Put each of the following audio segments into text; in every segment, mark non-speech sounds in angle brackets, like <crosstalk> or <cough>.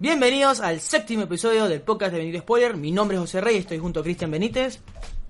Bienvenidos al séptimo episodio del podcast de Benito Spoiler. Mi nombre es José Rey, estoy junto a Cristian Benítez.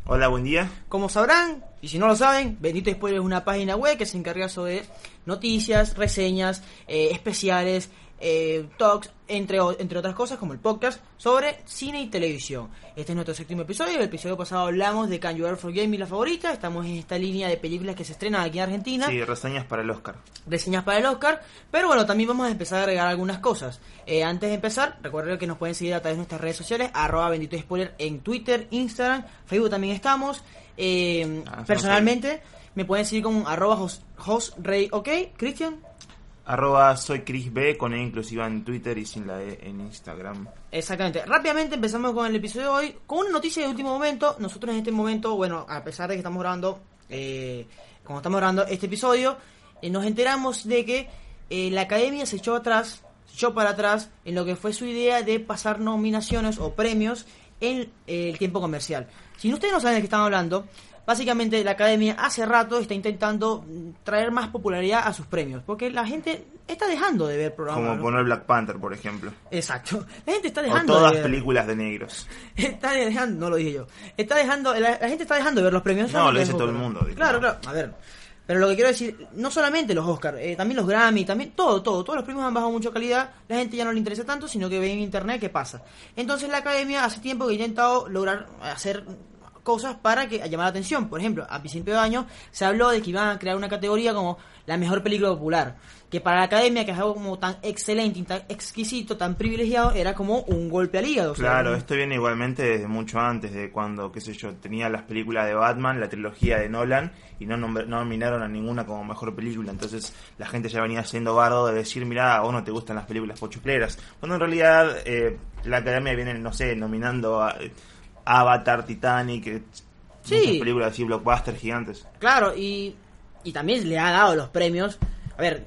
Hola, buen día. Como sabrán, y si no lo saben, Benito Spoiler es una página web que se encarga sobre noticias, reseñas, eh, especiales, eh, talks, entre, entre otras cosas, como el podcast, sobre cine y televisión. Este es nuestro séptimo episodio. El episodio pasado hablamos de Can You Ever Forget Me, la favorita. Estamos en esta línea de películas que se estrenan aquí en Argentina. Sí, reseñas para el Oscar. reseñas para el Oscar. Pero bueno, también vamos a empezar a agregar algunas cosas. Eh, antes de empezar, recuerden que nos pueden seguir a través de nuestras redes sociales, arroba bendito spoiler en Twitter, Instagram, Facebook también estamos. Eh, Ah, personalmente, me pueden seguir con arroba jos- josrey, ok, Cristian. Arroba soy Chris B con E inclusiva en Twitter y sin la E en Instagram. Exactamente. Rápidamente empezamos con el episodio de hoy. Con una noticia de último momento. Nosotros en este momento, bueno, a pesar de que estamos grabando, eh, como estamos grabando este episodio, eh, nos enteramos de que eh, la academia se echó atrás, se echó para atrás en lo que fue su idea de pasar nominaciones o premios en el tiempo comercial. Si ustedes no saben de qué están hablando, básicamente la academia hace rato está intentando traer más popularidad a sus premios, porque la gente está dejando de ver programas. Como ¿no? poner Black Panther, por ejemplo. Exacto. La gente está O dejando todas de ver. películas de negros. <laughs> Está dejando, no lo dije yo. Está dejando, la, la gente está dejando de ver los premios. No, lo dice todo el mundo, digo. Claro, claro. A ver. Pero lo que quiero decir, no solamente los Oscars, eh, también los Grammy, también todo, todo. Todos los premios han bajado mucho calidad. La gente ya no le interesa tanto, sino que ve en internet qué pasa. Entonces la academia hace tiempo que ha intentado lograr hacer cosas para que llamar la atención. Por ejemplo, a principio de año se habló de que iban a crear una categoría como la mejor película popular. Que para la academia, que es algo como tan excelente, tan exquisito, tan privilegiado, era como un golpe al hígado. Claro, esto viene igualmente desde mucho antes, de cuando, qué sé yo, tenía las películas de Batman, la trilogía de Nolan, y no, no nominaron a ninguna como mejor película. Entonces la gente ya venía siendo bardo de decir, mira, a vos no te gustan las películas pochufleras. Cuando en realidad eh, la academia viene, no sé, nominando a eh, Avatar, Titanic, eh, Sí. películas así, blockbusters gigantes. Claro, y, y también le ha dado los premios. A ver,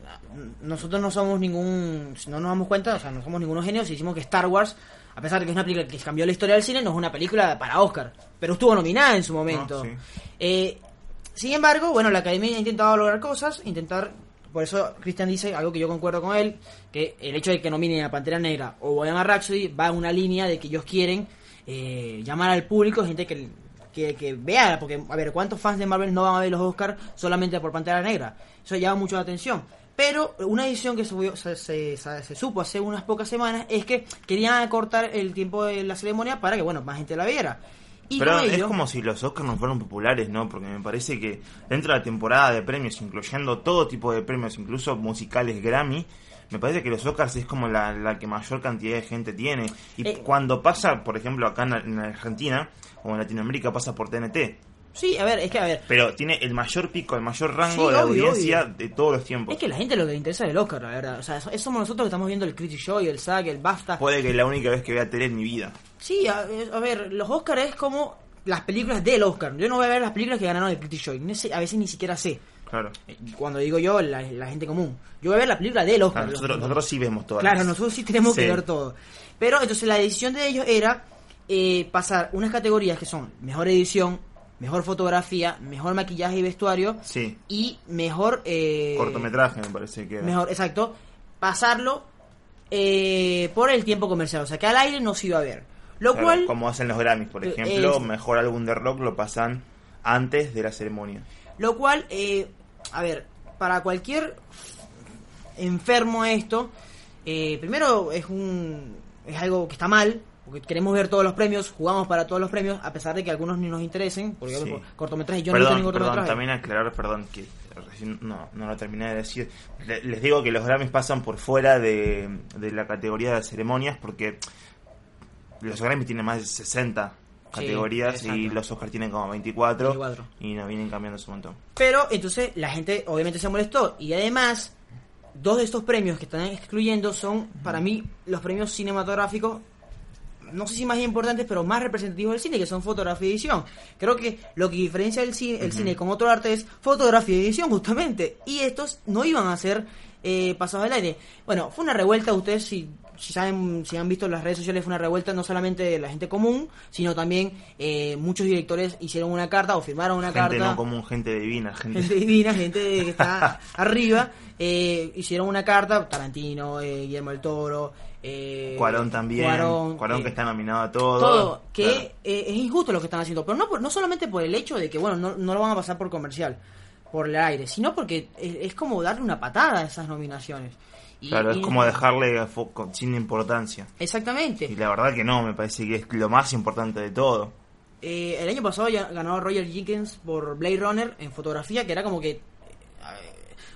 nosotros no somos ningún. No nos damos cuenta, o sea, no somos ningunos genios. Si decimos que Star Wars, a pesar de que es una película que cambió la historia del cine, no es una película para Oscar. Pero estuvo nominada en su momento. Ah, sí. Eh, sin embargo, bueno, la academia ha intentado lograr cosas, intentar. Por eso Christian dice algo que yo concuerdo con él: que el hecho de que nominen a Pantera Negra o Bohemian Rhapsody va en una línea de que ellos quieren eh, llamar al público, gente que, que, que vea, porque, a ver, ¿cuántos fans de Marvel no van a ver los Oscars solamente por Pantera Negra? Eso llama mucho la atención. Pero una decisión que se, subió- se, se- se- se supo hace unas pocas semanas es que querían acortar el tiempo de la ceremonia para que, bueno, más gente la viera. Y Pero es ello- como si los Oscars no fueran populares, ¿no? Porque me parece que dentro de la temporada de premios, incluyendo todo tipo de premios, incluso musicales Grammy, me parece que los Oscars es como la, la que mayor cantidad de gente tiene. Y Eh. cuando pasa, por ejemplo, acá en, en Argentina o en Latinoamérica, pasa por TNT. Sí, a ver, es que, a ver, Pero tiene el mayor pico, el mayor rango Sí, de obvio, audiencia obvio. de todos los tiempos. es que la gente lo que le interesa es el Oscar, la verdad. O sea, so- somos nosotros que estamos viendo el Critic Show y el SAG, el BAFTA. Puede que la única vez que vea tele en mi vida. Sí, a, a ver, los Oscars es como las películas del Oscar. Yo no voy a ver las películas que ganaron el Critic Show. No sé, a veces ni siquiera sé. Claro. Eh, Cuando digo yo, la, la gente común. Yo voy a ver la película del Oscar. Claro, nosotros, nosotros sí vemos todas. Claro, las- nosotros sí tenemos que ver todo. Pero entonces la decisión de ellos era eh, pasar unas categorías que son mejor edición, mejor fotografía, mejor maquillaje y vestuario Sí. y mejor... eh, Cortometraje me parece que era. Mejor, exacto. Pasarlo eh, por el tiempo comercial. O sea, que al aire no se iba a ver. Lo Claro, cual... como hacen los Grammys, por Eh, ejemplo, mejor álbum de rock lo pasan antes de la ceremonia. Lo cual, eh, a ver, para cualquier enfermo a esto, eh, primero es un es algo que está mal, porque queremos ver todos los premios, jugamos para todos los premios, a pesar de que algunos ni nos interesen, porque Sí. por cortometrajes yo no he visto perdón, perdón, también aclarar, perdón, que recién no, no lo terminé de decir. Le- Les digo que los Grammys pasan por fuera de, de la categoría de ceremonias porque los Grammys tienen más de 60 Sí, categorías y los Oscars tienen como 24, 24. y nos vienen cambiando un montón. Pero entonces la gente obviamente se molestó y además dos de estos premios que están excluyendo son para mí los premios cinematográficos no sé si más importantes pero más representativos del cine que son fotografía y edición. Creo que lo que diferencia el cine, el cine con otro arte es fotografía y edición justamente. Y estos no iban a ser eh, pasados al aire. Bueno fue una revuelta ustedes si si saben, si han visto en las redes sociales, fue una revuelta no solamente de la gente común, sino también eh, muchos directores hicieron una carta o firmaron una gente carta no común, gente divina, gente... gente divina, gente que <laughs> está arriba, eh, hicieron una carta, Tarantino, eh, Guillermo del Toro, eh, Cuarón también. Cuarón, Cuarón, eh, que está nominado a todo. todo, que Claro. eh, es injusto lo que están haciendo, pero no, por- no solamente por el hecho de que, bueno, no, no lo van a pasar por comercial, por el aire, sino porque es, es como darle una patada a esas nominaciones. Y- Claro, es y- como dejarle foco sin importancia. Exactamente. Y la verdad que no, me parece que es lo más importante de todo. Eh, el año pasado ya ganó Roger Jenkins por Blade Runner en fotografía, que era como que eh,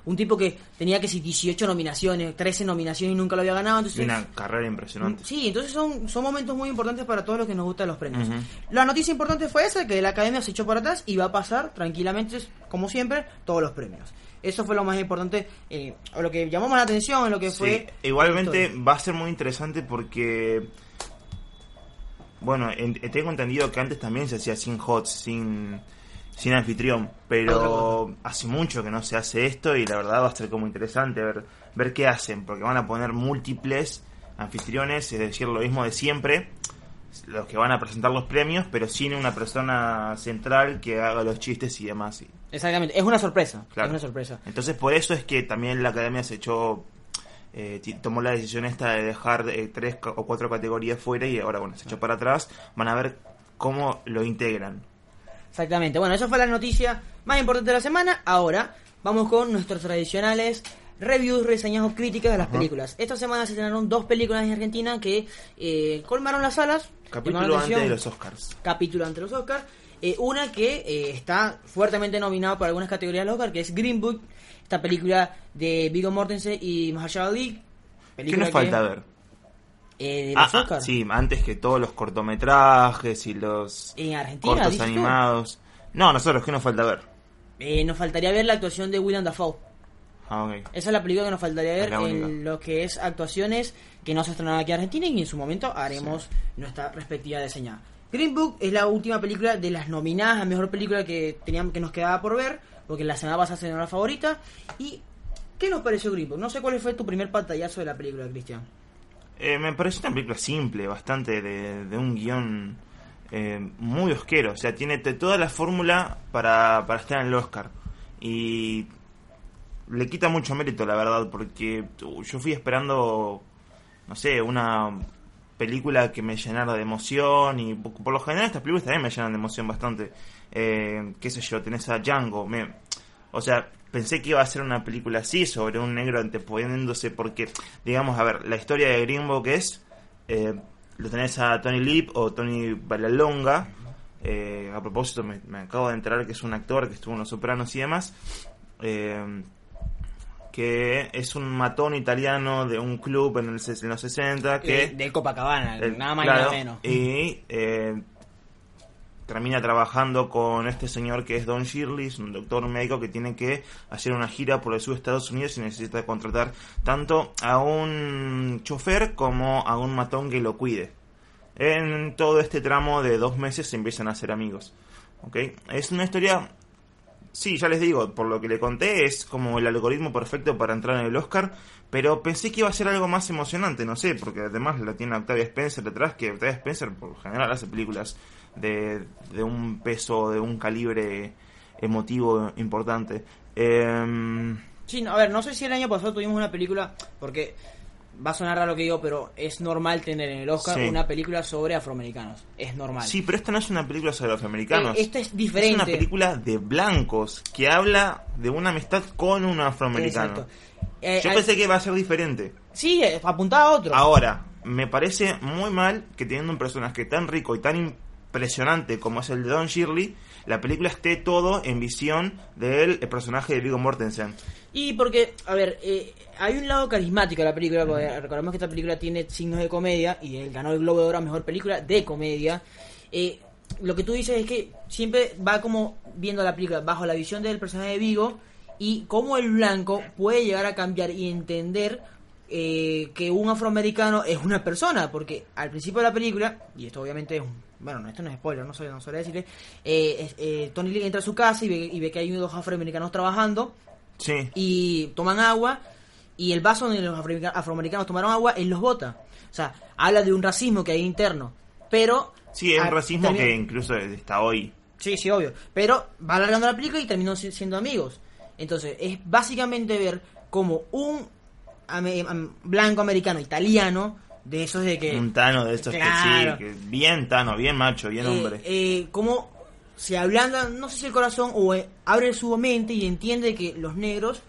un tipo que tenía que si 18 nominaciones, 13 nominaciones y nunca lo había ganado. Entonces, una carrera impresionante. Sí, entonces son, son momentos muy importantes para todos los que nos gustan los premios. La noticia importante fue esa, que la academia se echó para atrás y va a pasar tranquilamente, como siempre, todos los premios. Eso fue lo más importante, eh, o lo que llamó más la atención, lo que Sí, fue... igualmente va a ser muy interesante porque, bueno, en- tengo entendido que antes también se hacía sin HOTS, sin, sin anfitrión, pero hace mucho que no se hace esto y la verdad va a ser como interesante ver, ver qué hacen, porque van a poner múltiples anfitriones, es decir, lo mismo de siempre, los que van a presentar los premios, pero sin una persona central que haga los chistes y demás. y- Exactamente, es una sorpresa, Claro. es una sorpresa. entonces por eso es que también la academia se echó, eh, tomó la decisión esta de dejar eh, tres o cuatro categorías fuera y ahora bueno, se echó para atrás. Van a ver cómo lo integran. Exactamente. Bueno, esa fue la noticia más importante de la semana. Ahora vamos con nuestros tradicionales reviews, reseñas o críticas de las películas. Esta semana se estrenaron dos películas en Argentina que eh, colmaron las salas. Capítulo antes de los Oscars. Capítulo ante los Oscars. Eh, una que eh, está fuertemente nominada por algunas categorías Oscar, que es Green Book, esta película de Viggo Mortensen y Mahershala Ali. ¿Qué nos falta que, ver? eh, de Ah, los ah, Oscars. sí, antes que todos los cortometrajes y los En Argentina, cortos animados. No, nosotros, ¿qué nos falta ver? Eh, nos faltaría ver la actuación de William Dafoe. Ah. Esa es la película que nos faltaría ver en lo que es actuaciones que no se estrenaron aquí en Argentina y en su momento haremos nuestra respectiva diseñada. Green Book es la última película de las nominadas a mejor película que teníamos que nos quedaba por ver, porque la semana pasada se la favorita. ¿Y qué nos pareció Green Book? No sé cuál fue tu primer pantallazo de la película, Cristian. Eh, me pareció una película simple, bastante de, de un guion eh, muy osquero. O sea, tiene toda la fórmula para, para estar en el Oscar. Y le quita mucho mérito, la verdad, porque uh, yo fui esperando, no sé, una película que me llenara de emoción. Y por, lo general estas películas también me llenan de emoción bastante. Eh, qué sé yo, tenés a Django. Me, o sea, pensé que iba a ser una película así, sobre un negro anteponiéndose, porque, digamos, a ver, la historia de Green Book es, eh, lo tenés a Tony Lip o Tony Balalonga, eh, a propósito, me, me acabo de enterar que es un actor que estuvo en Los Sopranos y demás, eh, que es un matón italiano de un club en, el, en los 60, que... Eh, de Copacabana, Eh, nada más claro, y nada menos. Y eh, termina trabajando con este señor que es Don Shirley, es un doctor médico que tiene que hacer una gira por el sur de Estados Unidos y necesita contratar tanto a un chofer como a un matón que lo cuide. En todo este tramo de dos meses se empiezan a hacer amigos. ¿ok? Es una historia Sí, ya les digo, por lo que le conté, es como el algoritmo perfecto para entrar en el Oscar, pero pensé que iba a ser algo más emocionante, no sé, porque además la tiene Octavia Spencer detrás, que Octavia Spencer por lo general hace películas de, de un peso, de un calibre emotivo importante. Em, Sí, a ver, no sé si el año pasado tuvimos una película, porque va a sonar raro lo que digo, pero es normal tener en el Oscar Sí. una película sobre afroamericanos. Es normal. sí, pero esta no es una película sobre los americanos. Eh, esta es diferente. Es una película de blancos que habla de una amistad con un afroamericano. Eh, Yo hay- pensé que iba a ser diferente. Sí, eh, apuntaba a otro. Ahora, me parece muy mal que teniendo un personaje tan rico y tan impresionante como es el de Don Shirley, la película esté todo en visión del el personaje de Viggo Mortensen. Y porque, a ver, eh, hay un lado carismático de la película, porque recordemos que esta película tiene signos de comedia y él ganó el Globo de Oro a Mejor Película de Comedia. Eh, lo que tú dices es que siempre va como viendo la película bajo la visión del personaje de Vigo y cómo el blanco puede llegar a cambiar y entender eh, que un afroamericano es una persona, porque al principio de la película, y esto obviamente es un, bueno, no, esto no es spoiler, no sé, no sabría decirle, eh, eh, Tony Lee entra a su casa y ve, y ve que hay dos afroamericanos trabajando Sí. y toman agua y el vaso donde los afroamerica- afroamericanos tomaron agua, él los bota. O sea, habla de un racismo que hay interno. Pero... Sí, es un racismo que incluso está hoy. Sí, sí, obvio. Pero va alargando la película y terminó si- siendo amigos. Entonces, es básicamente ver como un blanco americano italiano de esos de que... Un Tano de estos Claro. que sí, que bien Tano, bien macho, bien eh, hombre. eh, cómo se ablanda, no sé si el corazón, o eh, abre su mente y entiende que los negros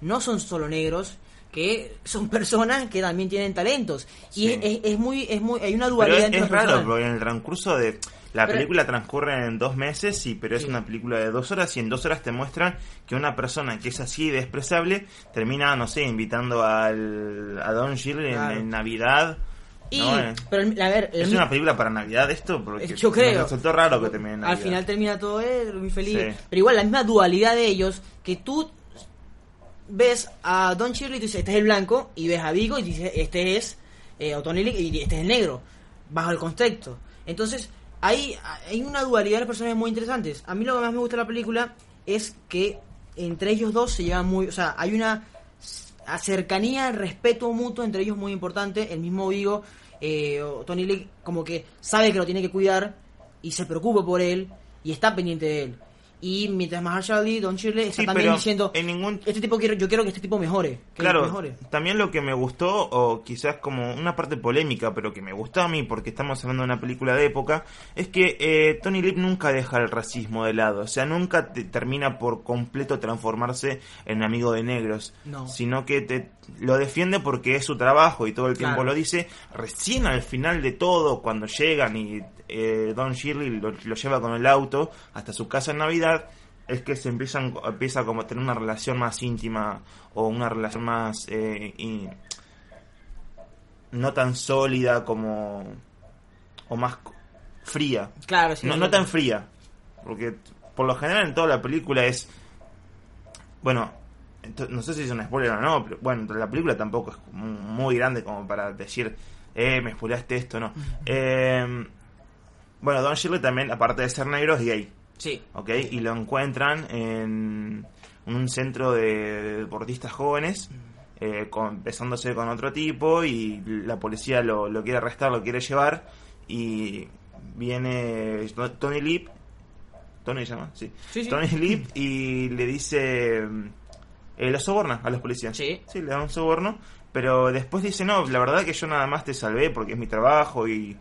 no son solo negros, que son <laughs> personas que también tienen talentos. Y Sí. es, es- es muy, es muy, hay una Pero dualidad es, entre es raro, porque en el transcurso de... La Pero- película transcurre en dos meses, sí, pero es Sí. una película de dos horas y en dos horas te muestran que una persona que es así de expresable termina, no sé, invitando al, a Don Shirley en- Claro. en, Navidad. Y, ¿no? Eh, pero a ver, ¿Es mi- una película para Navidad esto? Porque yo creo. Resultó raro que termine en Al final termina todo eh, muy feliz. Sí. Pero igual, la misma dualidad de ellos, que tú ves a Don Shirley y tú dices, este es el blanco, y ves a Vigo y dices, este es eh, o Tony Lee y este es el negro, bajo el contexto. Entonces, hay, hay una dualidad de los personajes muy interesantes. A mí lo que más me gusta de la película es que entre ellos dos se llevan muy... O sea, hay una cercanía, respeto mutuo entre ellos muy importante. El mismo Vigo, eh, Tony Lee, como que sabe que lo tiene que cuidar y se preocupa por él y está pendiente de él. Y mientras Marshall y Don Shirley está Sí, también diciendo, en ningún- este tipo quiero, yo quiero que este tipo mejore. Que Claro, mejore. también lo que me gustó, o quizás como una parte polémica, pero que me gustó a mí porque estamos hablando de una película de época, es que eh, Tony Lip nunca deja el racismo de lado, o sea, nunca te- termina por completo transformarse en amigo de negros, No. sino que te lo defiende porque es su trabajo y todo el tiempo Claro. lo dice. Recién al final de todo, cuando llegan y eh, Don Shirley lo, lo lleva con el auto hasta su casa en Navidad, es que se empiezan empieza como a tener una relación más íntima o una relación más eh, y- no tan sólida como o más fría Claro, sí, no, sí. no tan fría porque por lo general en toda la película es bueno no sé si es un spoiler o no pero bueno la película tampoco es muy grande como para decir eh me spoileaste esto no. Eh, bueno Don Shirley también aparte de ser negro es gay. Sí, ¿ok? Y lo encuentran en un centro de deportistas jóvenes, eh, con, besándose con otro tipo y la policía lo, lo quiere arrestar, lo quiere llevar y viene Tony Lip, Tony se llama, sí, Sí, sí. Tony Lip <laughs> y le dice, eh, lo soborna a los policías, Sí. sí, le da un soborno, pero después dice, no, la verdad que yo nada más te salvé porque es mi trabajo y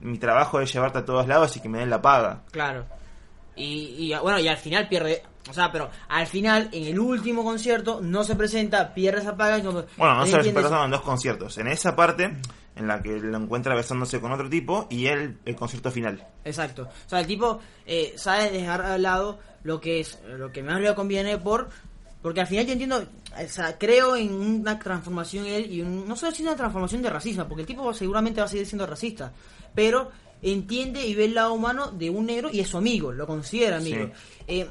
mi trabajo es llevarte a todos lados y que me den la paga. claro. Y, y, bueno, y al final pierde, o sea, pero al final, en el último concierto, no se presenta, pierde esa paga. y como- Bueno, no ¿me se pasaron en dos conciertos. En esa parte, en la que lo encuentra besándose con otro tipo, y él, el concierto final. Exacto. O sea, el tipo eh, sabe dejar al lado lo que es lo que más le conviene por porque al final yo entiendo, o sea, creo en una transformación en él y un- no solo es una transformación de racismo, porque el tipo seguramente va a seguir siendo racista, pero entiende y ve el lado humano de un negro y es su amigo, lo considera amigo. Eh,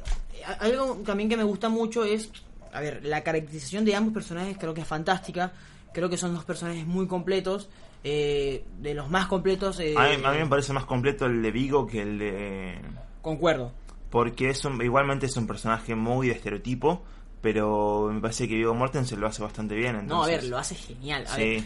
algo también que me gusta mucho es, a ver, la caracterización de ambos personajes creo que es fantástica, creo que son dos personajes muy completos, eh, de los más completos. eh, A mí, a mí me parece más completo el de Vigo que el de... Concuerdo. Porque es un- igualmente es un personaje muy de estereotipo, pero me parece que Vigo Mortensen lo hace bastante bien. Entonces, No, a ver, lo hace genial. A Sí,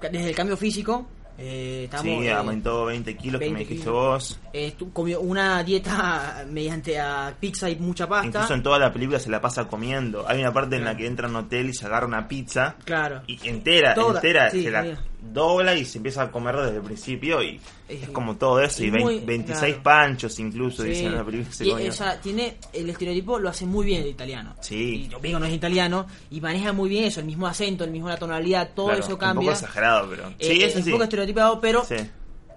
ver, desde el cambio físico, eh, estamos, sí, eh, aumentó 20 kilos, que me 20 dijiste kilos. vos. eh, comió una dieta <laughs> mediante a pizza y mucha pasta. Incluso en toda la película se la pasa comiendo. Hay una parte en la que entra a un hotel y se agarra una pizza. Claro. y entera, Toda, entera, sí, se la. Dobla y se empieza a comer desde el principio y Es- es como todo eso, y es vein- muy- 26 claro. panchos incluso, Sí. dicen en la película Y, comió. o sea, tiene el estereotipo lo hace muy bien el italiano. Sí. Y digo, no es italiano y maneja muy bien eso, el mismo acento, el mismo la tonalidad, todo Claro, eso Un cambia. poco exagerado, pero... Eh, sí, es eso un poco estereotipado, pero Sí.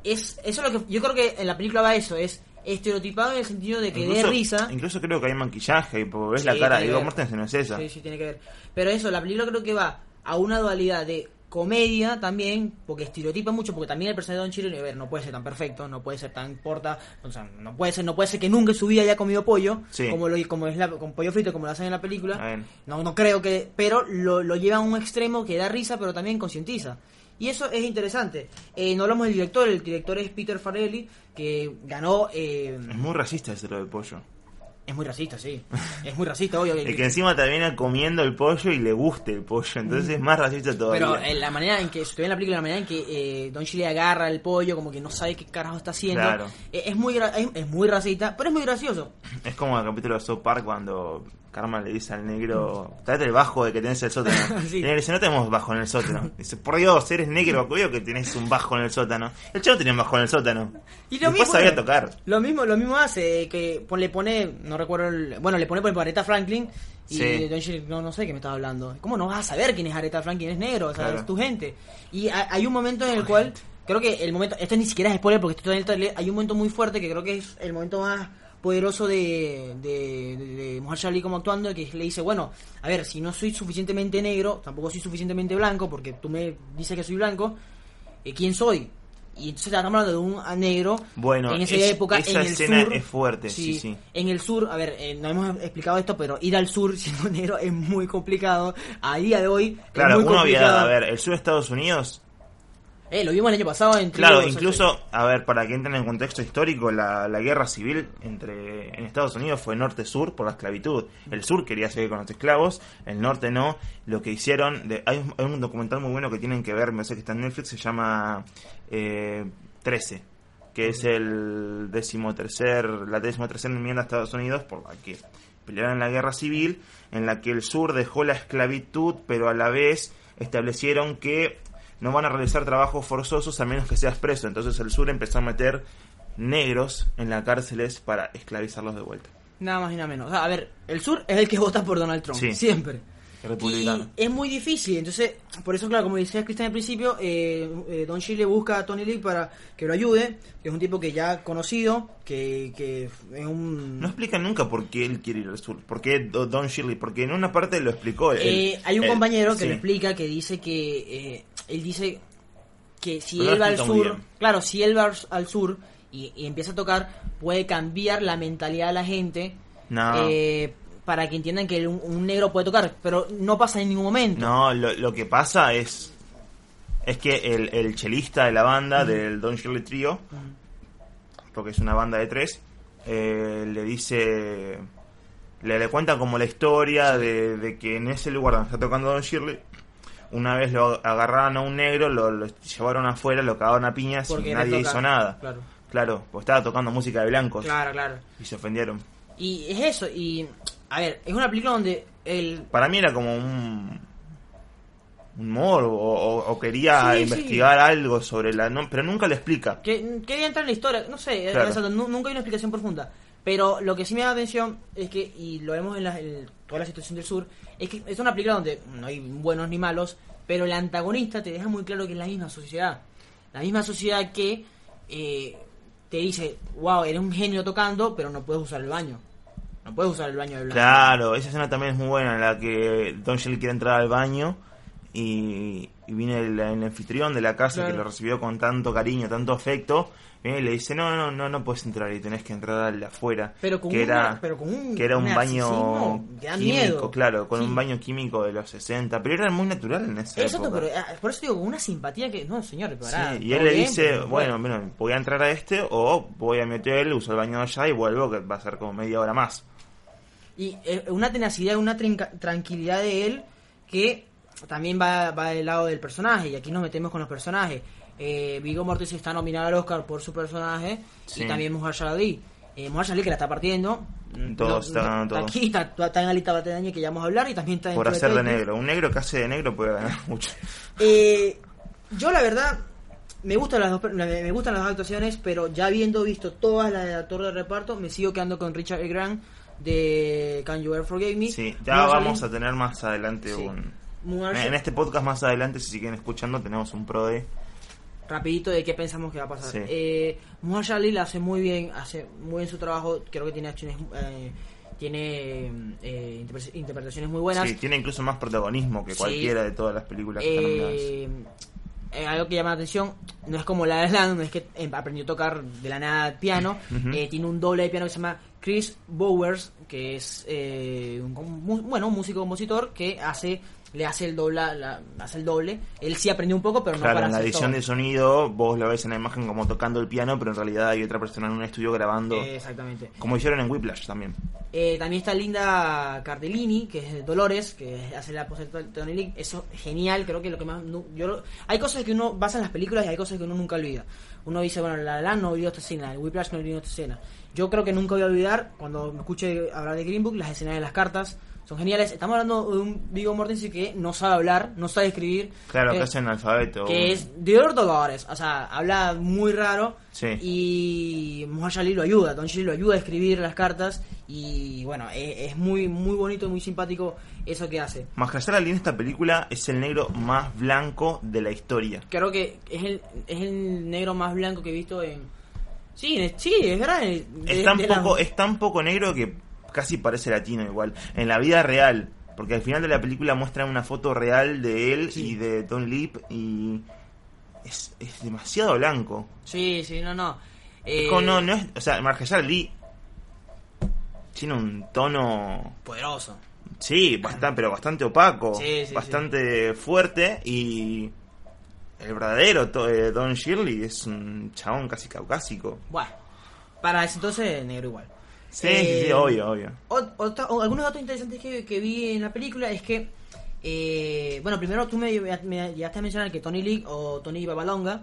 es eso es lo que yo creo que en la película va eso, es estereotipado en el sentido de que dé risa. incluso creo que hay maquillaje, y porque ves Sí, la cara de ver. Mortensen no es esa. Sí, sí, tiene que ver. Pero eso, la película creo que va a una dualidad de comedia también, porque estereotipa mucho, porque también el personaje de Don Chile, a ver, no puede ser tan perfecto, no puede ser tan porta, o sea, no puede ser, no puede ser que nunca en su vida haya comido pollo, Sí. como lo como es la, con pollo frito como lo hacen en la película. No, no creo que, pero lo, lo lleva a un extremo que da risa, pero también concientiza. Y eso es interesante. Eh, no hablamos del director, el director es Peter Farrelly, que ganó... eh, Es muy racista ese lo del pollo. Es muy racista, sí. Es muy racista, obvio. El que encima termina comiendo el pollo y le guste el pollo, entonces es más racista todavía. Pero eh, la manera en que se ve en la película, la manera en que eh, Don Chile agarra el pollo, como que no sabe qué carajo está haciendo, Claro. eh, es muy es, es muy racista, pero es muy gracioso. Es como el capítulo de South Park cuando Karma le dice al negro, tráete el bajo de que tenés el sótano. <laughs> Sí. Y el negro dice, no tenemos bajo en el sótano. Dice, por Dios, eres negro, veo que tenés un bajo en el sótano. El chico tenía un bajo en el sótano. Y lo Después mismo, sabía tocar. Lo mismo, lo mismo hace, que pon- le pone, no recuerdo, el- bueno, le pone por Aretha Franklin y Sí. Don no, no sé qué me estaba hablando. ¿Cómo no vas a saber quién es Aretha Franklin? Es negro, o sea, Claro. es tu gente. Y ha- hay un momento en el cual, creo que el momento, esto ni siquiera es spoiler porque estoy en el trailer, hay un momento muy fuerte que creo que es el momento más poderoso de, de, de, de Muhammad Ali como actuando, que le dice, bueno, a ver, si no soy suficientemente negro, tampoco soy suficientemente blanco, porque tú me dices que soy blanco, eh, ¿quién soy? Y entonces estamos hablando de un negro Bueno, en esa es- época esa en el escena sur es fuerte, sí, sí. en el sur a ver eh, no hemos explicado esto pero ir al sur siendo <laughs> negro es muy complicado a día de hoy es Claro, muy uno había, complicado. a ver, el sur de Estados Unidos eh, lo vimos el año pasado en Claro, incluso, a ver, para que entren en contexto histórico, la, la guerra civil entre en Estados Unidos fue norte-sur por la esclavitud. El sur quería seguir con los esclavos, el norte no. Lo que hicieron, de, hay, un, hay un documental muy bueno que tienen que ver, me sé que está en Netflix, se llama eh, 13, que es el decimotercer, la decimotercera enmienda de Estados Unidos por la que pelearon en la guerra civil, en la que el sur dejó la esclavitud, pero a la vez establecieron que no van a realizar trabajos forzosos a menos que seas preso. Entonces el sur empezó a meter negros en las cárceles para esclavizarlos de vuelta. nada más y nada menos o sea, a ver el sur es el que vota por Donald Trump Sí. siempre Republicano. Y es muy difícil, entonces, por eso, claro, como decía Cristian al principio, eh, eh, Don Chile busca a Tony Lee para que lo ayude, que es un tipo que ya conocido, que, que es un... No explican nunca por qué él quiere ir al sur. ¿Por qué Do- Don Shirley? Porque en una parte lo explicó. él- Eh, hay un él- compañero que sí. lo explica que dice que eh, él dice que si Pero él va al explica sur, claro, si él va al sur y, y empieza a tocar, puede cambiar la mentalidad de la gente No. eh, para que entiendan que un, un negro puede tocar, pero no pasa en ningún momento. No, lo, lo que pasa es. Es que el, el chelista de la banda, del Don Shirley Trio, porque es una banda de tres, eh, le dice. Le, le cuenta como la historia de, de que en ese lugar donde está tocando Don Shirley, una vez lo agarraron a un negro, lo, lo llevaron afuera, lo cagaron a piñas Porque y nadie hizo nada. Claro. Claro, pues estaba tocando música de blancos Claro, claro. y se ofendieron. Y es eso, y a ver, es una película donde el... Para mí era como un un morbo o, o quería Sí, sí. investigar algo sobre la no, pero nunca le explica Que, quería entrar en la historia, no sé, Claro. exacto, nu- nunca hay una explicación profunda. Pero lo que sí me da atención es que, y lo vemos en, la, en toda la situación del sur, es que es una película donde no hay buenos ni malos, pero el antagonista te deja muy claro que es la misma sociedad. La misma sociedad que eh, te dice, wow, eres un genio tocando, pero no puedes usar el baño. No puedes usar el baño de blanco. claro esa escena también es muy buena en la que Don Shell quiere entrar al baño y, y viene el, el anfitrión de la casa Claro. que lo recibió con tanto cariño tanto afecto viene y le dice no no no no puedes entrar y tenés que entrar al de afuera Pero con que un- era pero con un que era un baño químico miedo. claro con Sí. un baño químico de los 60 pero era muy natural en esa Exacto, época pero ah, por eso digo, con una simpatía que, no, señor, pará, Sí, y él le bien, dice, pero bueno, bueno, voy a entrar a este o voy a mi hotel, uso el baño allá y vuelvo, que va a ser como media hora más. Y eh, una tenacidad, una tranquilidad de él que también va, va del lado del personaje. Y aquí nos metemos con los personajes. Eh, Viggo Mortensen está nominado al Oscar por su personaje. Sí. Y también. Eh, Muhammad Ali que la está partiendo. Todos, están está todos. aquí, está, está en la lista de año que ya vamos a hablar. Y también está Por dentro hacer de negro. Un negro que hace de negro puede ganar <laughs> mucho. Eh, yo la verdad me gustan las dos me me gustan las dos actuaciones, pero ya habiendo visto todas las de actor de reparto, me sigo quedando con Richard E. Grant de Can You Ever Forgive Me. Sí, ya vamos Ali- a tener más adelante Sí. un... En este podcast más adelante, si siguen escuchando, tenemos un pro de... rapidito de qué pensamos que va a pasar. Sí. Eh, la hace muy bien, hace muy bien su trabajo, creo que tiene acciones eh, tiene eh, interpre- interpretaciones muy buenas. Sí, tiene incluso más protagonismo que cualquiera de todas las películas que están nominadas. Eh, algo que llama la atención, no es como la de Land, no es que eh, aprendió a tocar de la nada piano, eh, tiene un doble de piano que se llama Chris Bowers, que es eh, un, bueno, un músico compositor que hace le hace el doble, la- hace el doble. Él sí aprendió un poco, pero no Claro, para en la edición todo. de sonido vos lo ves en la imagen como tocando el piano, pero en realidad hay otra persona en un estudio grabando, Eh, exactamente. como hicieron en Whiplash también. Eh, también está Linda Cardellini, que es de Dolores, que hace la pose de Tony. Eso genial, creo que lo que más. Yo, hay cosas que uno basa en las películas y hay cosas que uno nunca olvida. Uno dice, bueno, La La no olvidó esta escena, el Whiplash no olvidó esta escena. Yo creo que nunca voy a olvidar, cuando me escuche hablar de Green Book, las escenas de las cartas son geniales. Estamos hablando de un Vigo Mortensen que no sabe hablar, no sabe escribir. Claro, que- que hacen alfabeto. que es de Dolores, o sea, habla muy raro Sí. y Ali lo ayuda, Don Shirley lo ayuda a escribir las cartas y bueno, es, es muy muy bonito, muy simpático eso que hace. Mahershala Ali en esta película es el negro más blanco de la historia. Creo que es el, es el negro más blanco que he visto en... Sí, sí, es verdad. de- Es tan, de la- poco, es tan poco negro que casi parece latino igual. En la vida real. Porque al final de la película muestran una foto real de él Sí. y de Don Leap y es, es demasiado blanco. Sí, sí, no, no. Es Eh, como no, no es, o sea, Mahershala Ali tiene un tono Poderoso. Sí, bastante, pero bastante opaco, Sí, sí, bastante fuerte y el verdadero eh, Don Shirley es un chabón casi caucásico. Bueno, para ese entonces negro igual. Sí, sí, sí, Eh, obvio, obvio. Ot- otra- o- algunos datos interesantes que, que vi en la película es que, eh, bueno, primero tú me, me llegaste a mencionar que Tony Lee o Tony Babalonga,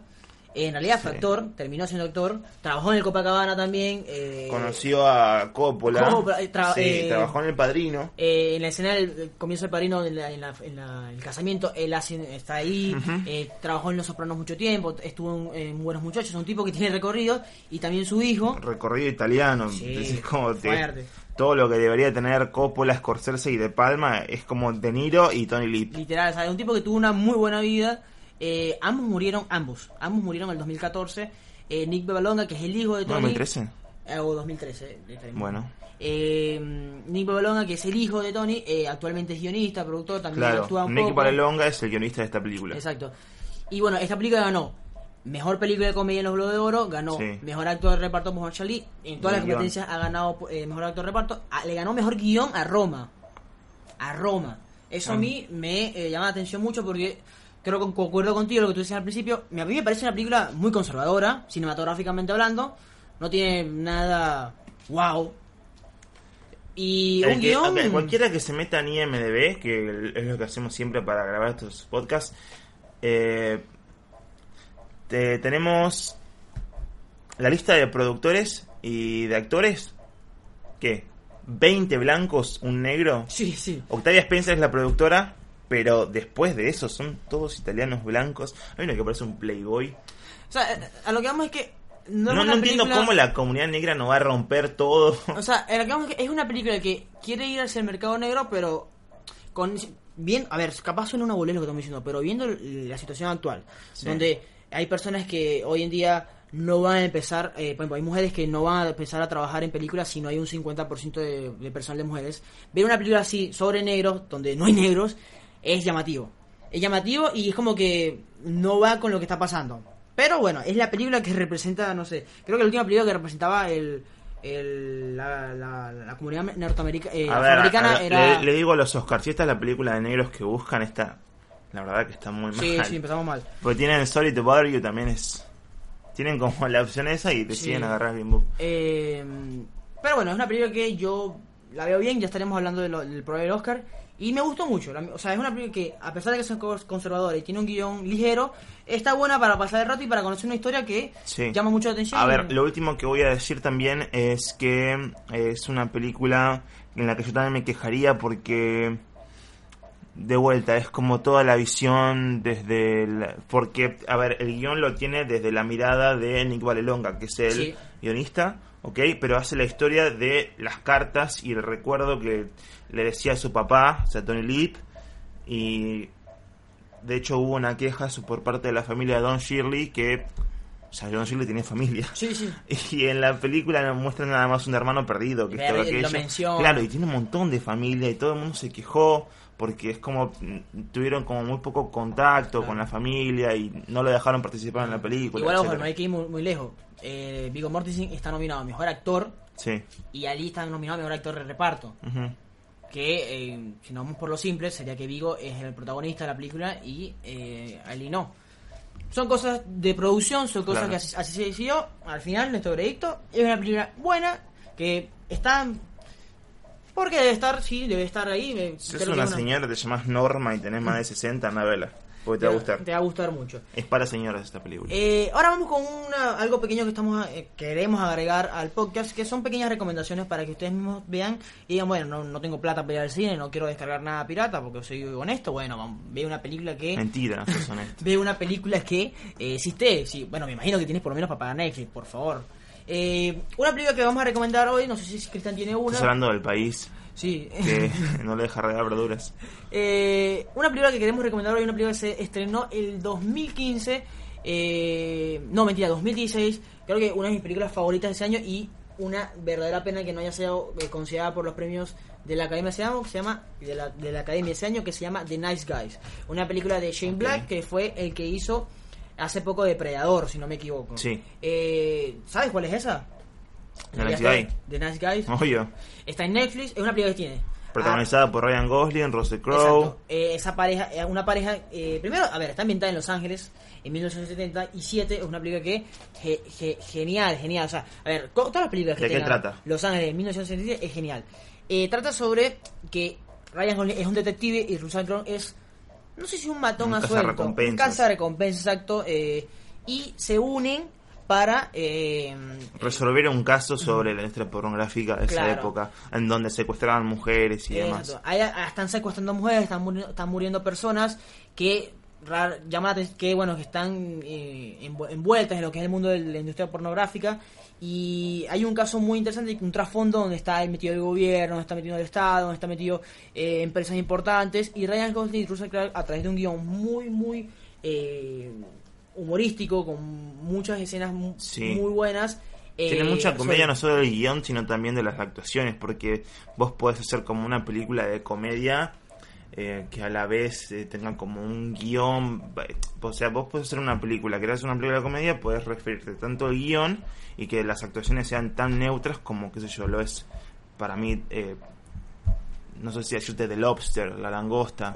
en realidad fue Sí. actor, terminó siendo actor, trabajó en el Copacabana también. eh, Conoció a Coppola, Coppola, eh, tra- sí, eh, trabajó en El Padrino. eh, en la escena del comienzo del padrino, en, la- en la- en la- el casamiento, él hace- está ahí, eh, trabajó en Los Sopranos mucho tiempo, estuvo en, en Buenos Muchachos, es un tipo que tiene recorrido, y también su hijo. Recorrido italiano, Sí, como te- todo lo que debería tener Coppola, Scorsese y De Palma es como De Niro y Tony Lip. Literal, sea, un tipo que tuvo una muy buena vida. Eh, ambos murieron, ambos, ambos murieron en el 2014. Eh, Nick Bebalonga, que es el hijo de Tony. 2013. eh, o 2013. eh, Bueno. Eh, Nick Bebalonga, que es el hijo de Tony, eh, actualmente es guionista, productor, también Claro, actúa un Nicky poco. Palelonga es el guionista de esta película. Exacto. Y bueno, esta película ganó Mejor película de comedia en los Globos de Oro, ganó Sí. Mejor actor de reparto Muhammad Ali, en todas las Guión. competencias ha ganado eh, Mejor actor de reparto, Ah, le ganó Mejor guion a Roma. A Roma. Eso a Ah. mí me eh, llama la atención mucho porque creo que concuerdo contigo lo que tú decías al principio. A mí me parece una película muy conservadora, cinematográficamente hablando. No tiene nada wow. Y un que- guion... cualquiera que se meta en IMDB, que es lo que hacemos siempre para grabar estos podcasts, eh, te- tenemos la lista de productores y de actores. ¿Qué? ¿20 blancos, un negro? Sí, sí. Octavia Spencer es la productora, pero después de eso son todos italianos blancos. Hay uno que parece un playboy. O sea, a lo que vamos es que... No, No, entiendo película- cómo la comunidad negra no va a romper todo. O sea, a lo que vamos es que es una película que quiere ir hacia el mercado negro, pero con bien, a ver, capaz suena una bolera lo que estamos diciendo, pero viendo la situación actual, Sí. donde hay personas que hoy en día no van a empezar, eh, por ejemplo, hay mujeres que no van a empezar a trabajar en películas si no hay un 50% de, de personal de mujeres. Ver una película así sobre negros, donde no hay negros, es llamativo. Es llamativo y es como que no va con lo que está pasando. Pero bueno, es la película que representa, no sé, creo que la última película que representaba el, el- la, la- la comunidad norteamericana eh, afroamericana era... le, le digo a los Oscars, si esta es la película de negros que buscan, esta, la verdad que está muy Sí, mal. sí, empezamos mal. Porque tienen Sorry to Bother You también es... Tienen como la opción esa y deciden Sí. agarrar Book. Eh, pero bueno, es una película que yo la veo bien, ya estaremos hablando de lo- del probable Oscar. Y me gustó mucho. la- o sea, es una película que, a pesar de que es cons- conservadora y tiene un guion ligero, está buena para pasar el rato y para conocer una historia que Sí. llama mucho la atención. A ver, lo último que voy a decir también es que es una película en la que yo también me quejaría porque de vuelta es como toda la visión desde el, porque a ver el guion lo tiene desde la mirada de Nick Valelonga que es el Sí. guionista ok pero hace la historia de las cartas y el recuerdo que le decía a su papá o sea Tony Lip y de hecho hubo una queja por parte de la familia de Don Shirley que o sea Don Shirley tiene familia Sí, sí. <laughs> y en la película nos muestran nada más un hermano perdido que aquello. Claro, y tiene un montón de familia y todo el mundo se quejó porque es como tuvieron como muy poco contacto Claro. con la familia y no lo dejaron participar en la película. Igual, ojo, no hay que ir muy, muy lejos. Eh, Viggo Mortensen está nominado a Mejor Actor Sí. y Ali está nominado a Mejor Actor de Reparto. que, eh, si nos vamos por lo simple, sería que Vigo es el protagonista de la película y eh, Ali no. Son cosas de producción, son cosas Claro. que así, así se decidió. Al final, nuestro veredicto es una película buena, que está... Porque debe estar, sí, debe estar ahí. eh, Si que una una- señora, te llamas Norma y tenés más de 60, anda a verla, porque te va a gustar. Te va a gustar mucho. Es para señoras esta película. Eh, ahora vamos con una, algo pequeño que estamos eh, queremos agregar al podcast, que son pequeñas recomendaciones para que ustedes mismos vean y digan, bueno, no, no tengo plata para ir al cine, no quiero descargar nada pirata porque soy honesto, bueno, ve una película que... Mentira, no sos <laughs> honesto. Ve una película que eh, existe, sí, bueno, me imagino que tienes por lo menos para pagar Netflix, por favor. Eh, una película que vamos a recomendar hoy, no sé si Cristian tiene una. Estás hablando del país Sí. que <laughs> no le deja regalar verduras. Eh, una película que queremos recomendar hoy, una película que se estrenó el 2015, eh, no mentira, 2016, creo que una de mis películas favoritas de ese año y una verdadera pena que no haya sido eh, considerada por los premios de la Academia ese año, se llama de la, de la Academia ese año que se llama The Nice Guys, una película de Shane. Black que fue el que hizo hace poco Depredador, si no me equivoco. Sí. Eh, ¿Sabes cuál es esa? The Nice Guy. está, The Nice Guys. Obvio. Está en Netflix, es una película que tiene. Protagonizada por Ryan Gosling, Russell Crowe. Eh, esa pareja, eh, una pareja, eh, primero, a ver, está ambientada en Los Ángeles en 1977, es una película que, ge- ge- genial, genial, o sea, a ver, todas las películas que ¿De qué trata? Los Ángeles en 1977 es genial. Eh, trata sobre que Ryan Gosling es un detective y Russell Crowe es, no sé si un matón Un a suelto, cazarrecompensas. un cazarrecompensas, exacto, eh, y se unen para... Eh, Resolver un caso sobre la industria pornográfica de esa época, en donde secuestraban mujeres y demás. Ahí ah, están secuestrando mujeres, están muriendo, están muriendo personas que rar- llama la atención- que bueno que están eh, envu- envueltas en lo que es el mundo de la industria pornográfica. Y hay un caso muy interesante un trasfondo donde está metido el gobierno donde está metido el estado donde está metido eh, empresas importantes. Y Ryan Gosling y Russell a través de un guion muy muy eh, humorístico con muchas escenas Sí. muy buenas Tiene eh, mucha comedia sobre- no solo del guion, sino también de las actuaciones, porque vos podés hacer como una película de comedia eh, que a la vez eh, tenga como un guion. eh, O sea, vos podés hacer una película, querés hacer una película de comedia, podés referirte tanto al guion y que las actuaciones sean tan neutras como, qué sé yo, lo es para mí. No sé si decirte The Lobster, la langosta.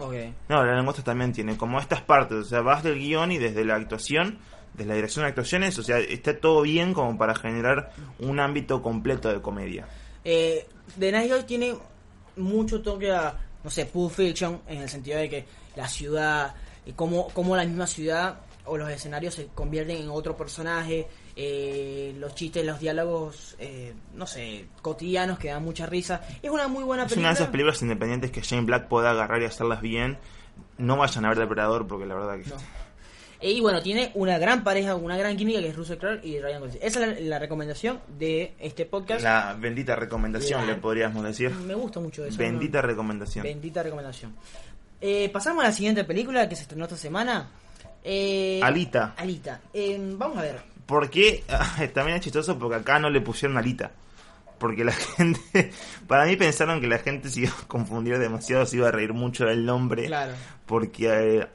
No, la langosta también tiene como estas partes, o sea, vas del guion y desde la actuación, desde la dirección de actuaciones, o sea, está todo bien como para generar un ámbito completo de comedia. Eh, The Night Guys tiene mucho toque a, no sé, Pulp Fiction, en el sentido de que la ciudad, y cómo, cómo la misma ciudad o los escenarios se convierten en otro personaje, eh, los chistes, los diálogos, eh, no sé, cotidianos que dan mucha risa. Es una muy buena Es película. una de esas películas independientes que Shane Black puede agarrar y hacerlas bien. No vayan a ver Depredador porque la verdad que... No. Eh, Y bueno, tiene una gran pareja, una gran química que es Russell Crowe y Ryan Gosling. Esa es la, la recomendación de este podcast. La bendita recomendación, La- le podríamos decir. Me gusta mucho eso. Bendita ¿no? recomendación. Bendita recomendación. Eh, pasamos a la siguiente película que se estrenó esta semana. Eh, Alita. Alita. Eh, vamos a ver. Porque también es chistoso porque acá no le pusieron alita. Porque la <laughs> gente, para mí pensaron que la gente se iba a confundir demasiado, se iba a reír mucho del nombre. Claro. Porque, eh,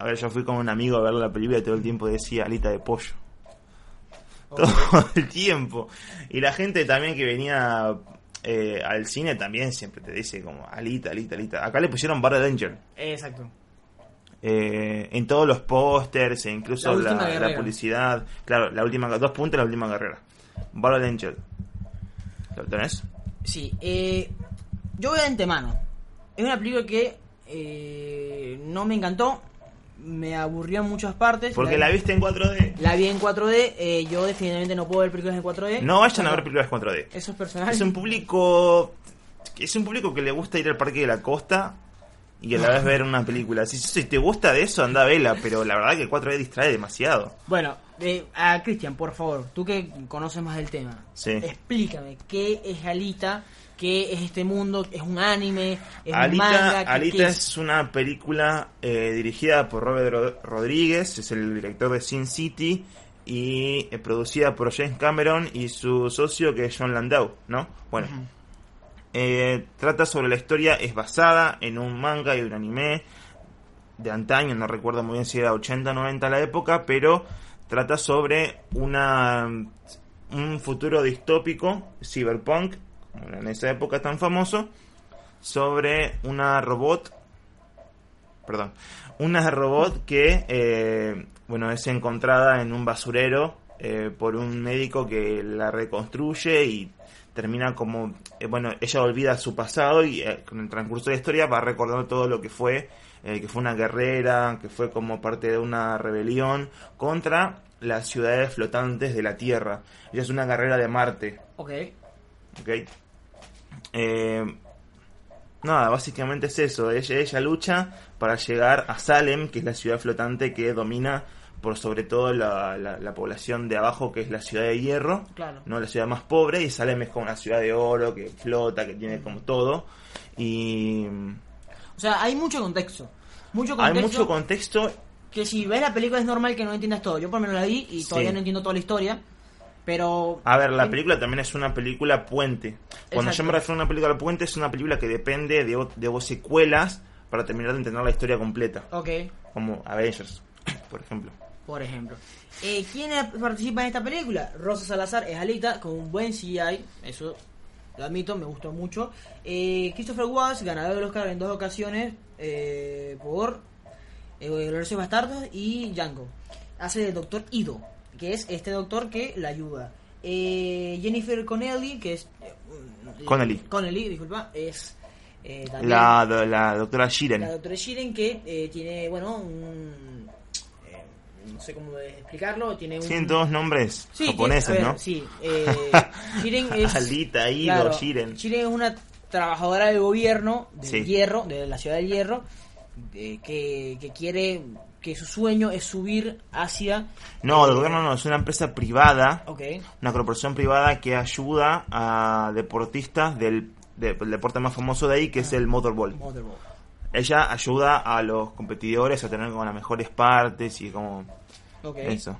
a ver, yo fui con un amigo a ver la película y todo el tiempo decía alita de pollo. <laughs> Todo el tiempo. Y la gente también que venía eh, al cine también siempre te dice como alita, alita, alita. Acá le pusieron Battle Angel. Exacto. Eh, en todos los pósters e incluso La la, publicidad. Claro, la última, dos puntos la última carrera. Battle Angel. ¿Lo tenés? Sí. Eh, yo voy de antemano. Es una película que eh, no me encantó. Me aburrió en muchas partes. Porque la viste en 4D. La vi en 4D. eh, yo definitivamente no puedo ver películas en 4D. No vayan a ver películas 4D. Eso es personal. Es un público. Es un público que le gusta ir al parque de la costa y a la vez ver una película. Si, si te gusta de eso, anda a vela, pero la verdad que 4D distrae demasiado. Bueno, eh, a Cristian, por favor, tú que conoces más del tema, Sí. explícame qué es Alita, qué es este mundo, es un anime, es un Alita, manga, ¿qué- Alita qué es una película eh, dirigida por Robert Ro- Rodríguez, es el director de Sin City y eh, producida por James Cameron y su socio que es John Landau, ¿no? Bueno. Eh, trata sobre la historia, es basada en un manga y un anime de antaño, no recuerdo muy bien si era 80 o 90 la época, pero trata sobre una un futuro distópico, cyberpunk, en esa época tan famoso, sobre una robot. Perdón. Una robot que, eh, bueno, es encontrada en un basurero eh, por un médico que la reconstruye y termina como, eh, bueno, ella olvida su pasado y eh, con el transcurso de la historia va recordando todo lo que fue, eh, que fue una guerrera, que fue como parte de una rebelión contra las ciudades flotantes de la Tierra. Ella es una guerrera de Marte, Ok. ¿ok? Eh, nada, básicamente es eso, ella, ella lucha para llegar a Salem, que es la ciudad flotante que domina por sobre todo la, la- la población de abajo, que es la ciudad de hierro, Claro. ¿no? La ciudad más pobre y Salem es como una ciudad de oro que flota, que tiene como todo. Y O sea, hay mucho contexto. Mucho hay mucho contexto. que si ves la película es normal que no entiendas todo. Yo por lo menos la vi y todavía Sí. no entiendo toda la historia. Pero. A ver, la película también es una película puente. Cuando Exacto. yo me refiero a una película puente, es una película que depende de, de vos secuelas para terminar de entender la historia completa. Ok, Como Avengers, por ejemplo. por ejemplo. Eh, ¿Quién participa en esta película? Rosa Salazar es Alita con un buen CGI. Eso lo admito, me gustó mucho. Eh, Christopher Watts, ganador del Oscar en dos ocasiones eh, por eh, Gloriosos Bastardos y Django. Hace de Doctor Ido, que es este doctor que la ayuda. Eh, Jennifer Connelly, que es. eh, Connelly. Connelly, disculpa, es. eh, La, la doctora Shiren. la doctora Shiren que eh, tiene, bueno, un... no sé cómo explicarlo, tiene un... Tienen todos nombres Sí, japoneses, tiene- a ver, ¿no? Sí, eh, <laughs> Shiren es... Alita, Ido, claro, Shiren. Shiren es una trabajadora del gobierno, Sí. hierro, de la ciudad del hierro, de- que, que quiere, que su sueño es subir hacia... No, el gobierno no, es una empresa privada, Ok, una corporación privada que ayuda a deportistas del, de- del deporte más famoso de ahí, que es el motorball. Motherball. Ella ayuda a los competidores a tener como las mejores partes y como eso,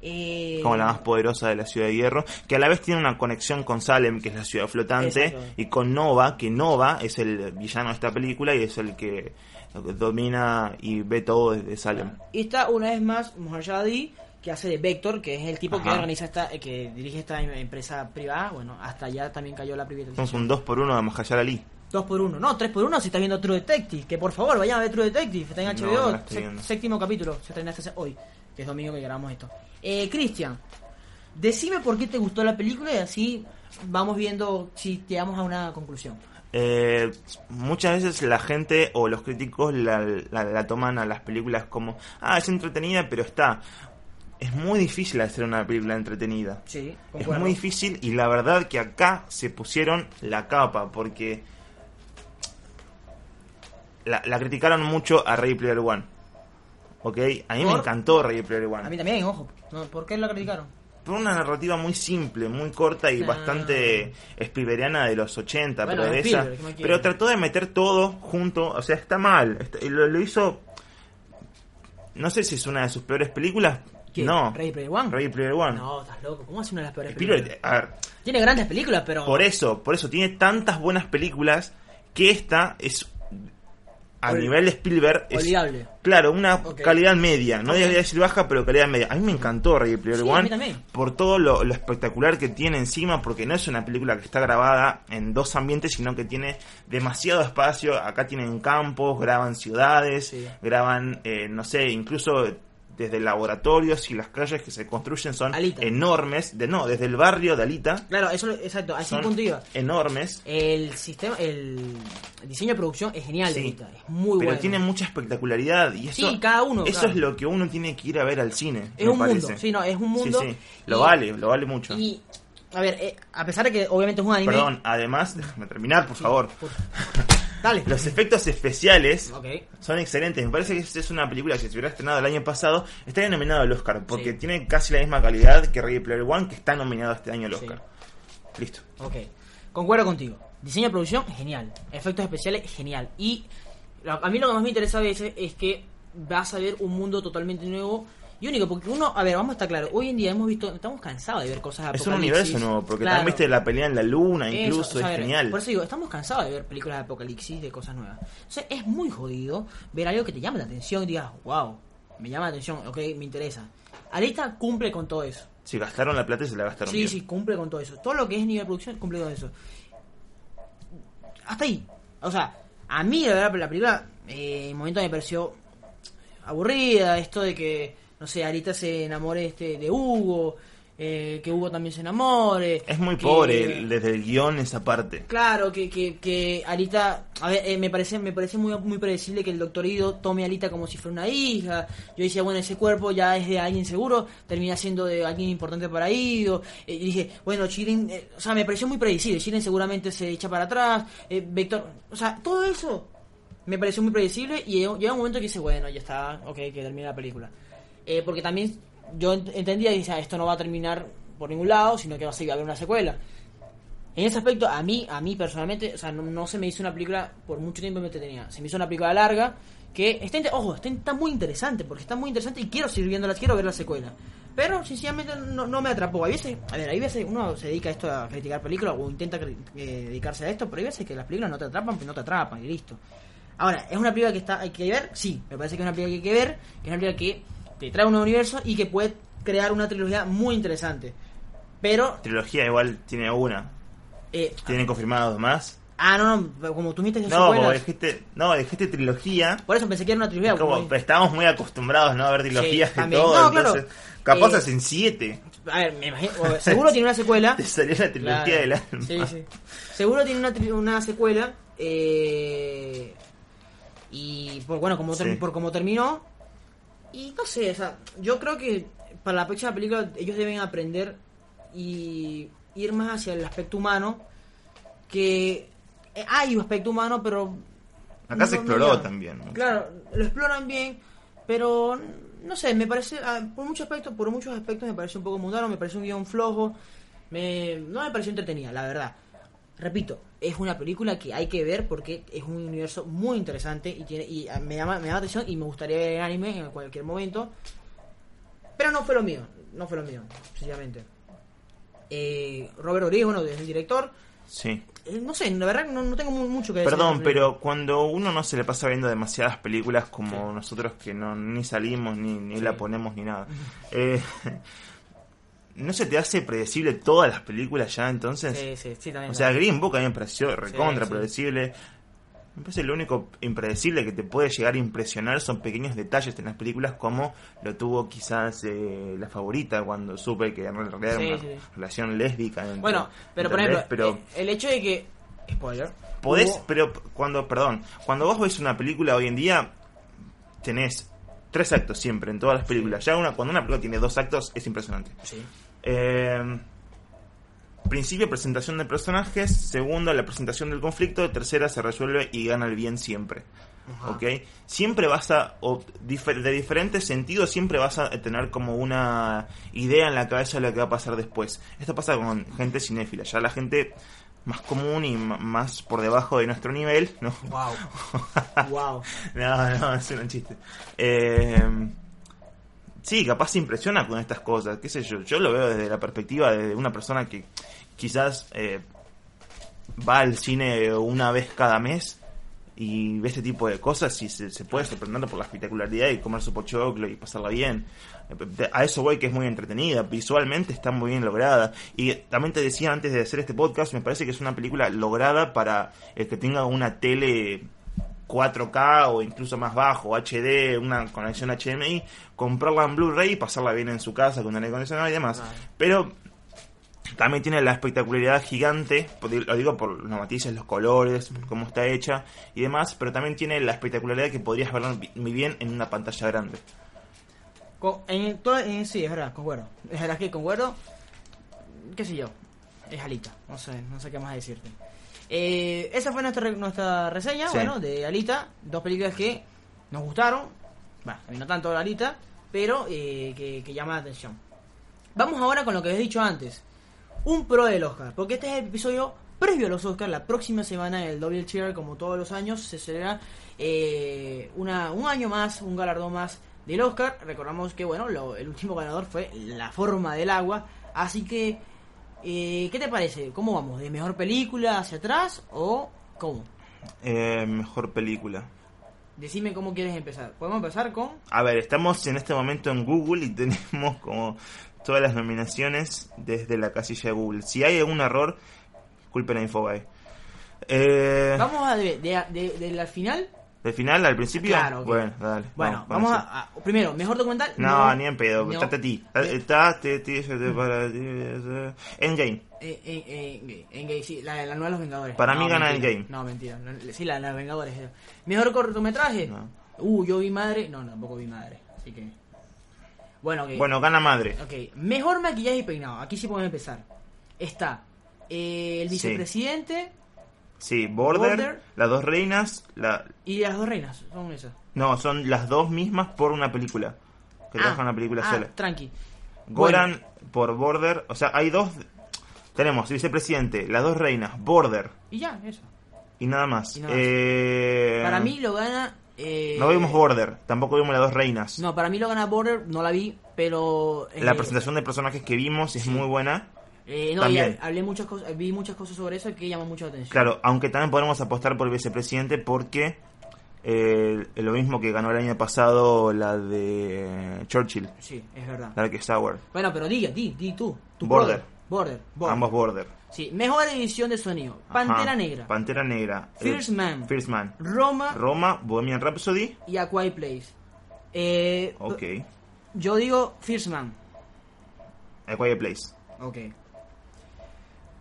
Eh, como la más poderosa de la ciudad de hierro, que a la vez tiene una conexión con Salem, que es la ciudad flotante, Exacto. y con Nova, que Nova es el villano de esta película y es el que domina y ve todo desde Salem. Y está una vez más Muhammad que hace de Vector, que es el tipo que organiza esta, eh, que dirige esta em- empresa privada. Bueno, hasta allá también cayó la Somos privatización. un 2 por 1 de Mahayar Ali. Dos por uno, no, tres por uno si estás viendo True Detective. Que por favor, vayan a ver True Detective. Está en HBO, no sé- séptimo capítulo. Se estrena este hoy, que es domingo que grabamos esto. Eh, Cristian, decime por qué te gustó la película y así vamos viendo si llegamos a una conclusión. Eh, muchas veces la gente o los críticos la, la- la toman a las películas como, ah, es entretenida, pero está. Es muy difícil hacer una película entretenida. Sí, Es muy difícil y la verdad que acá se pusieron la capa porque la, la criticaron mucho a Ready Player One. ¿Ok? A mí me ¿Por? encantó Ready Player One. A mí también, ojo. No, ¿Por qué la criticaron? Por una narrativa muy simple, muy corta y Ah. bastante Spielbergiana de los 80, Bueno, pero de esa. Pero trató de meter todo junto, o sea, está mal. está- lo, lo hizo. No sé si es una de sus peores películas. ¿Qué? No. ¿Ready Player One? Ready Player One. No, estás loco. ¿Cómo hace una de las peores Spielberg, películas? a ver, Tiene grandes películas, pero... por eso, por eso tiene tantas buenas películas que esta es a Ol- nivel de Spielberg es claro una calidad media no Ok. debería decir baja pero calidad media. A mí me encantó Ready Player Sí, One por todo lo, lo espectacular que tiene encima porque no es una película que está grabada en dos ambientes sino que tiene demasiado espacio. Acá tienen campos graban ciudades Sí. graban eh, no sé incluso desde laboratorios y las calles que se construyen son Alita. enormes de no desde el barrio de Alita Claro, eso, exacto, a ese son punto iba. enormes El sistema, el diseño de producción es genial, de Sí. Vita, es muy pero bueno. tiene mucha espectacularidad y eso, Sí, cada uno, eso claro. es lo que uno tiene que ir a ver al cine Es me un parece. mundo, sí, no, es un mundo. sí. lo y- vale lo vale mucho Y, a ver, eh, a pesar de que obviamente es un anime. perdón además déjame terminar por favor por- Dale. los efectos especiales son excelentes me parece que esta es una película que si se hubiera estrenado el año pasado estaría nominado al Oscar porque Sí. tiene casi la misma calidad que Ready Player One que está nominado este año al Sí. Oscar listo Ok. Concuerdo contigo. Diseño de producción, genial. Efectos especiales, genial. Y a mí lo que más me interesa a veces es que vas a ver un mundo totalmente nuevo y único. Porque uno, a ver, vamos a estar claros. Hoy en día hemos visto, estamos cansados de ver cosas es un universo nuevo porque Claro. también viste la pelea en la luna Eso, incluso o sea, a es ver, genial Por eso digo, estamos cansados de ver películas de apocalipsis, de cosas nuevas. Sea, es muy jodido ver algo que te llame la atención y digas, wow, me llama la atención, ok, me interesa. Alita cumple con todo eso. si gastaron la plata y se la gastaron Sí, bien. sí, cumple con todo eso. Todo lo que es nivel de producción cumple con eso. Hasta ahí. O sea, a mí la verdad la película eh, en momento me pareció aburrida, esto de que, no sé, Arita se enamore este de Hugo, eh, que Hugo también se enamore. Es muy que- pobre desde el guion esa parte. Claro, que, que, que Alita, a ver, eh, me parece me parece muy muy predecible que el doctor Ido tome a Alita como si fuera una hija. Yo decía, bueno, ese cuerpo ya es de alguien seguro, termina siendo de alguien importante para Ido. Eh, y dije, bueno, Chirin, eh, o sea, me pareció muy predecible. Chirin seguramente se echa para atrás. eh, Vector, o sea, todo eso me pareció muy predecible y llega un momento que dice, bueno, ya está, ok, que termine la película. Eh, porque también yo ent- entendía y decía, esto no va a terminar por ningún lado, sino que va a seguir a haber una secuela. En ese aspecto, a mí, a mí personalmente, o sea, no, no se me hizo una película por mucho tiempo me entretenía. Se me hizo una película larga que está, ojo, está, muy interesante, porque está muy interesante y quiero seguir viéndola, quiero ver la secuela. Pero, sinceramente, no, no me atrapó. Hay veces, a ver, hay veces uno se dedica a esto a criticar películas o intenta dedicarse a esto, pero hay veces que las películas no te atrapan, pues no te atrapan y listo. Ahora, ¿es una película que está hay que ver? Sí, me parece que es una película que hay que ver, que es una película que te trae un universo y que puede crear una trilogía muy interesante. Pero, Trilogía igual tiene una. eh, Tienen confirmados más. ah, no, no, como tú viste No, como dijiste, no, dijiste trilogía. por eso pensé que era una trilogía. Como como- estábamos muy acostumbrados ¿no? a ver trilogías de también. todo, No, claro. entonces capaz Eh, hacen siete. A ver, me imagino, seguro tiene una secuela. <laughs> Te salió la trilogía Claro. del alma. Sí, sí. Seguro tiene una, tri- una secuela. eh, y por bueno, como Sí. por cómo terminó. No sé, o sea, yo creo que para la próxima película ellos deben aprender y ir más hacia el aspecto humano. Que eh, hay un aspecto humano, pero. Acá se no- no exploró también. mucho. Claro, lo exploran bien, pero no sé, me parece, ah, por muchos aspectos, por muchos aspectos me parece un poco mundano, me parece un guion flojo, me, no me pareció entretenida, la verdad. Repito, es una película que hay que ver porque es un universo muy interesante y tiene y ah, me llama, me llama la atención y me gustaría ver el anime en cualquier momento. Pero no fue lo mío, no fue lo mío, sencillamente. Eh, Robert Rodríguez, bueno, es el director. Sí. Eh, no sé, la verdad no, no tengo mu- mucho que decir. Perdón, pero cuando uno no se le pasa viendo demasiadas películas como nosotros que no ni salimos ni, ni Sí. la ponemos ni nada, <laughs> eh, ¿no se te hace predecible todas las películas ya entonces? Sí, sí, sí, también. O sea, Green Book a mí me pareció recontra sí. predecible. Me parece lo único impredecible que te puede llegar a impresionar son pequeños detalles en las películas como lo tuvo quizás eh, la favorita cuando supe que en realidad era una relación lésbica. entre- Bueno, pero por ejemplo, pero eh, el hecho de que. Spoiler. podés, hubo- pero cuando, perdón, cuando vos ves una película hoy en día tenés tres actos siempre en todas las películas. Ya una cuando una película tiene dos actos es impresionante. Sí. Eh, principio, presentación de personajes. Segundo, la presentación del conflicto. Tercera, se resuelve y gana el bien siempre. ¿Ok? Siempre vas a, de diferentes sentidos, siempre vas a tener como una idea en la cabeza de lo que va a pasar después. Esto pasa con gente cinéfila. Ya la gente más común y más por debajo de nuestro nivel, ¿no? Wow. wow. <laughs> No, no, es un chiste. Eh, sí, capaz se impresiona con estas cosas, qué sé yo. Yo lo veo desde la perspectiva de una persona que quizás eh, va al cine una vez cada mes y ve este tipo de cosas y se, se puede sorprender por la espectacularidad y comer su pochoclo y pasarla bien. Eh, A eso voy que es muy entretenida, visualmente está muy bien lograda. Y también te decía antes de hacer este podcast, me parece que es una película lograda para el que tenga una tele 4K o incluso más bajo, HD, una conexión HDMI, comprarla en Blu-ray y pasarla bien en su casa con aire acondicionado y demás. Pero también tiene la espectacularidad gigante, lo digo por los matices, los colores, cómo está hecha y demás, pero también tiene la espectacularidad que podrías bi- muy bien en una pantalla grande. Co- en todo- en- sí, es verdad, concuerdo. Es verdad que concuerdo. ¿Qué sé yo? Es Alita. No sé, no sé qué más decirte. Eh, esa fue nuestra, nuestra reseña, Sí. bueno, de Alita. Dos películas que nos gustaron. Bueno, no tanto Alita, pero eh, que, que llama la atención. Vamos ahora con lo que habéis dicho antes. Un pro del Oscar, porque este es el episodio previo a los Oscars. La próxima semana, el Double Cheer, como todos los años, se celebra eh, una, un año más, un galardón más del Oscar. Recordamos que, bueno, lo- el último ganador fue La Forma del Agua. Así que, eh, ¿qué te parece? ¿Cómo vamos? ¿De mejor película hacia atrás o cómo? Eh, mejor película. Decime cómo quieres empezar. Podemos empezar con... A ver, estamos en este momento en Google y <laughs> tenemos como todas las nominaciones desde la casilla de Google. Si hay algún error, culpen a Infobae. Eh, Vamos a de, de, de- de la final. ¿Del final al principio? Claro, ok. Bueno, dale. Bueno, vamos a, a- Primero, mejor documental. No, ni en pedo. no. A ti. Eh, Está, te, te, te, te, para ti, eh, Endgame. Eh, eh, eh, Endgame, sí, la, la nueva de los Vengadores. Para mí gana mentira. Endgame. No, mentira. Sí, la, de los Vengadores. eh. Mejor cortometraje. No. Uh, yo vi madre. No, no, tampoco vi madre. Así que. Bueno, ok. Bueno, gana madre. Ok, mejor maquillaje y peinado. Aquí sí podemos empezar. Está eh, el vicepresidente Sí, Border, Border. las dos reinas, la... y las dos reinas. Son esas. No, son las dos mismas por una película. Que trabajan una película ah, sola. Tranqui. Goran por Border, o sea, hay dos... Tenemos vicepresidente, las dos reinas, Border Y ya, eso. y nada más. Y nada más. Eh, Para mí lo gana. eh, No vimos Border, tampoco vimos las dos reinas. No, para mí lo gana Border, no la vi, pero. eh, La presentación de personajes que vimos es muy buena. Eh, no, y también. hablé muchas cosas, vi muchas cosas sobre eso que llaman mucho la atención. Claro, aunque también podemos apostar por el vicepresidente porque eh, lo mismo que ganó el año pasado la de Churchill, Sí, es verdad. la de que Sauer. Bueno, pero diga, di, di tú. Tu Border. Border. Border. Ambos Border. Sí, mejor edición de sonido. Pantera Ajá. Negra. Pantera Negra. First Eh, Man. First Man. Roma Roma, Bohemian Rhapsody. y A Quiet Place. Eh, Ok. Yo digo First Man. A Quiet Place. Ok.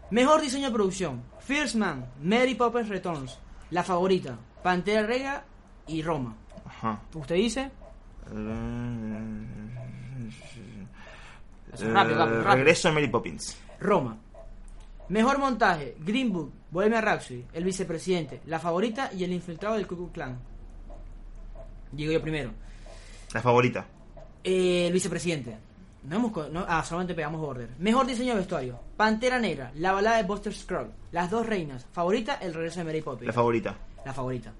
Mejor diseño de producción. First Man, Mary Poppins Returns, La Favorita, Pantera Negra y Roma. Ajá. ¿Usted dice? Eh, rápido, rápido, rápido. Regreso a Mary Poppins. Roma. Mejor montaje, Green Book, Bohemia Rhapsody, El Vicepresidente, La Favorita y El Infiltrado del Ku Klux Klan. Digo yo primero. La favorita. Eh, el Vicepresidente. No hemos... no- ah, solamente pegamos Border. Mejor diseño de vestuario. Pantera Negra, La Balada de Buster Scruggs, Las Dos Reinas, Favorita, El Regreso de Mary Poppins. La favorita. La favorita.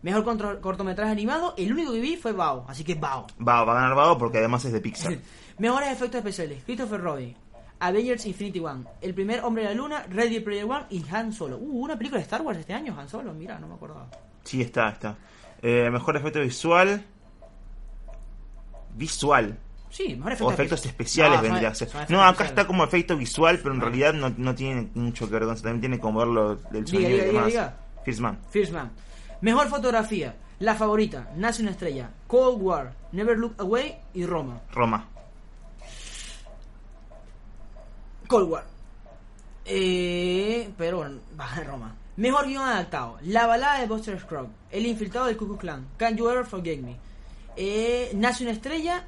Mejor cortometraje animado, el único que vi fue Bao, así que Bao. Va, va a ganar Vago porque además es de Pixar. <laughs> Mejores efectos especiales, Christopher Robin, Avengers Infinity One, El primer hombre de la luna, Ready Player One y Han Solo. Uh, una película de Star Wars este año, Han Solo, mira, no me acordaba. Sí, está, está. Eh, mejor efecto visual. Visual. Sí, mejor O efectos efectos espe- especiales No, vendría a ser. No, efectos acá está como efecto visual, pero en realidad no, no tiene mucho que ver con eso. También tiene como verlo del sonido diga, y demás. diga. First Man. First Man. Mejor fotografía, La favorita, Nace una estrella, Cold War, Never Look Away y Roma. Roma. Cold War. Eh, pero bueno, baja de Roma. Mejor guion adaptado. La balada de Buster Scruggs. El infiltrado del Ku Klux Klan. Can You Ever Forget Me. Eh, Nace una estrella.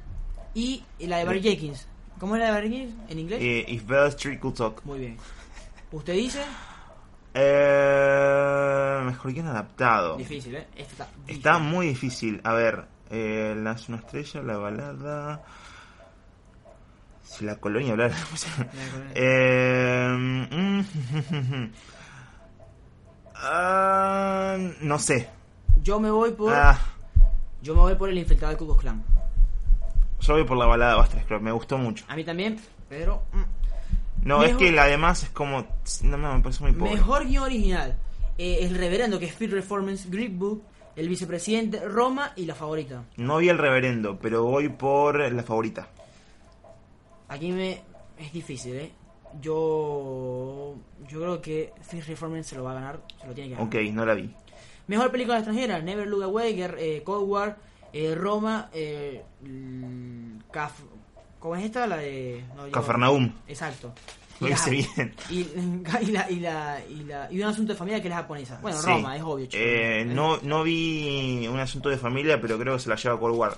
Y la de Barry Jenkins. ¿Cómo es la de Barry Jenkins en inglés? Eh, If Beale Street Could Talk. Muy bien. ¿Usted dice? Eh, mejor guion adaptado. Difícil, ¿eh? Este está, Está muy difícil. A ver, eh, Las una estrella, la balada. Si la colonia hablar. <laughs> colonia. eh, <laughs> ah, no sé. Yo me voy por. Ah, Yo me voy por el infiltrado Ku Klux Klan. Yo voy por la balada de Buster Scruggs, me gustó mucho. A mí también, pero. mm. No, es que la demás es como. No, no, me parece muy pobre. Mejor guion original. Eh, el reverendo, que es Phil Reformance, Greek Book, el vicepresidente, Roma y la favorita. No vi el reverendo, pero voy por la favorita. Aquí me es difícil, ¿eh? Yo yo creo que Phil Reformance se lo va a ganar, se lo tiene que ganar. Ok, no la vi. Mejor película extranjera, Never Look Away, eh, Cold War, eh, Roma, eh, Caf- ¿cómo es esta? La de... no, yo- Cafarnaum. Exacto. Lo hice bien. Y, <laughs> y, la, y, la, y, la- y un asunto de familia que es la japonesa. Bueno, Sí. Roma, es obvio, chico. Eh, no, no vi un asunto de familia, pero creo que se la lleva Cold War.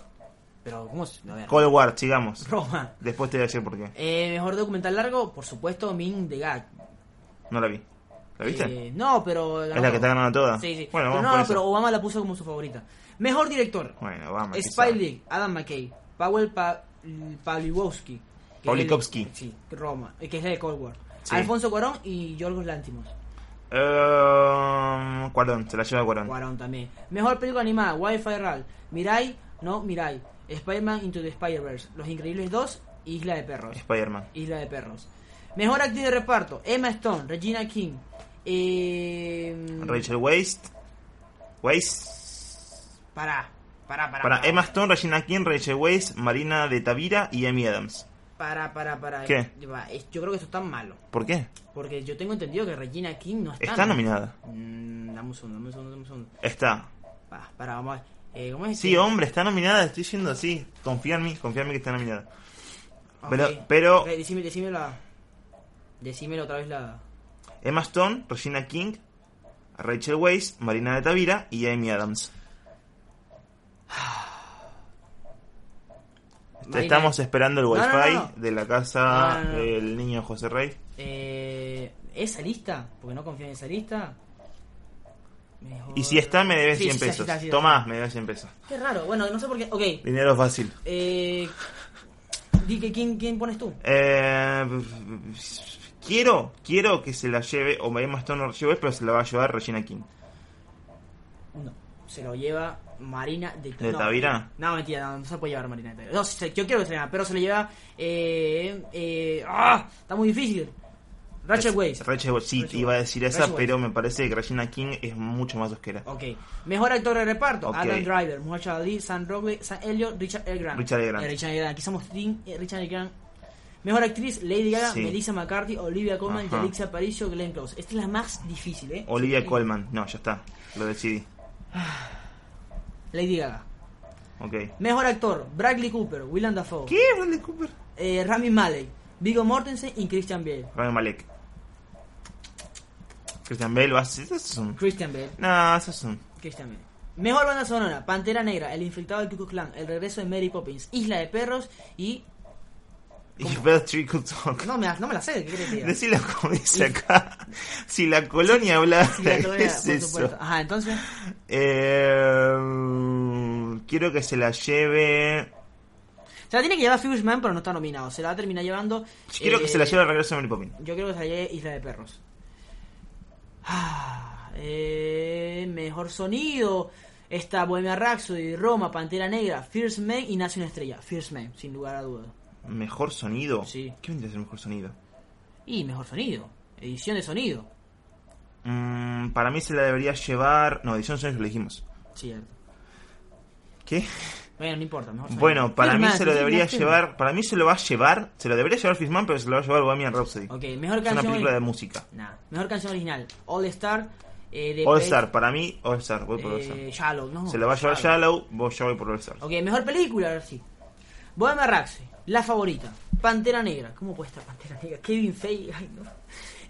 Pero, ¿cómo se.? Cold War, sigamos. Roma. Después te voy a decir por qué. Eh, mejor documental largo, por supuesto, Min the Gag. No la vi. ¿La viste? Eh, no, pero. ¿Es la que está ganando toda? Sí, sí. Bueno, pero vamos no, pero Obama la puso como su favorita. Mejor director: Bueno, vamos. Spike quizá. Lee, Adam McKay, Powell pa Pawlikowski. Pawlikowski. Sí, Roma, eh, que es la de Cold War. Sí. Alfonso Cuarón y Yorgos Lantimos. Eh, Cuarón, se la lleva Cuarón. Cuarón también. Mejor película animada: Wi-Fi Real, Mirai, no Mirai, Spider-Man Into the Spider-Verse, Los Increíbles 2, Isla de Perros. Spider-Man. Isla de Perros. Mejor actriz de reparto: Emma Stone, Regina King, eh, Rachel Waste. Waste. Pará, pará, pará. Para. Emma Stone, Regina King, Rachel Waste, Marina de Tavira y Amy Adams. Para, para, para. ¿Qué? Es- Yo creo que esto está malo. ¿Por qué? Porque yo tengo entendido que Regina King no está. Está nominada. Mm, dame un segundo, dame un segundo, dame un segundo. Está. Para, vamos a ver. Eh, ¿Cómo es? Sí, que- hombre, está nominada, estoy diciendo así. Confía en mí, confía en mí que está nominada. Pero, pero Ok, decime, decime la. Decímelo otra vez la. Emma Stone, Regina King, Rachel Weisz, Marina de Tavira y Amy Adams. <sighs> Marina- Estamos esperando el no, wifi no, no. de la casa del niño José Rey. Eh, ¿Esa lista? Porque no confío en esa lista. Mejor- Y si está, me debes Sí, 100 sí, sí, pesos. sí. Tomás, me debes 100 pesos. Qué raro, bueno, no sé por qué. Ok, Dinero fácil. eh. Di que quién, quién pones tú. Eh, quiero, quiero que se la lleve, o Emma Stone o Rachel Weisz, pero se la va a llevar Regina King. No, se lo lleva Marina de, ¿De no, Tavira? No, mentira, no, no se puede llevar Marina de Tavira. No, se- yo quiero que se la lleve, pero se le lleva. Eh, eh, ¡Ah! Está muy difícil. Rachel Weisz. Rachel Weisz, sí, Rachel iba a decir esa, Rachel pero me parece que Regina King es mucho más osquera. Ok. Mejor actor de reparto: Ok. Adam Driver, Muhammad Ali, Sam Rockwell, Sam Elliott, Richard L. Grant. Richard L. Grant. Eh, Richard. Grant. Aquí somos Team eh, Richard L. Grant. Mejor actriz: Lady Gaga, Sí. Melissa McCarthy, Olivia Colman. Yalitza Aparicio, Glenn Close. Esta es la más difícil, ¿eh? Olivia Sí. Colman, no, ya está, lo decidí. <sighs> Lady Gaga. Ok. Mejor actor: Bradley Cooper, Willem Dafoe. ¿Qué? Bradley Cooper. eh, Rami Malek, Viggo Mortensen y Christian Bale. Rami Malek. Christian Bale, vas esos son. Christian Bale, No, esos son. Christian Bale. Mejor banda sonora, Pantera Negra, El infiltrado del Ku Klux Klan, El regreso de Mary Poppins, Isla de Perros y... Y Bell Trickle Talk. No me, la- no me la sé, ¿qué querés que? Decilo como dice acá. Si la colonia habla, Sí, la ¿qué colonia, es por eso? supuesto. Ajá, entonces... Eh, quiero que se la lleve. Se la tiene que llevar Fishman, pero no está nominado. Se la va a terminar llevando... Quiero que eh, se la lleve el regreso de Mary Poppins. Yo creo que se la lleve Isla de Perros. Ah, eh, mejor sonido. Está Bohemia Rhapsody, Roma, Pantera Negra, First Man y Nace una estrella. First Man, sin lugar a dudas. Mejor sonido. Sí. ¿Qué vendría a ser mejor sonido? Y mejor sonido. Edición de sonido. Mm, para mí se la debería llevar. No, edición de sonido lo dijimos. Cierto. ¿Qué? Bueno, no importa. Mejor sonido. Bueno, para mí se lo debería llevar. Para mí se lo va a llevar. Se lo debería llevar Fishman, pero se lo va a llevar Bohemian Rhapsody. Ok, mejor Es una canción. película de música. Nah, mejor canción original. All Star. Eh, de All Star, para mí, All Star. Voy por All eh, Star. Shallow, no. Se lo va a llevar Shallow, vos yo voy por All Star. Ok, mejor película, ahora sí. Bohemia Rhapsody, La Favorita, Pantera Negra. ¿Cómo puede estar Pantera Negra? Kevin Feige, ay no.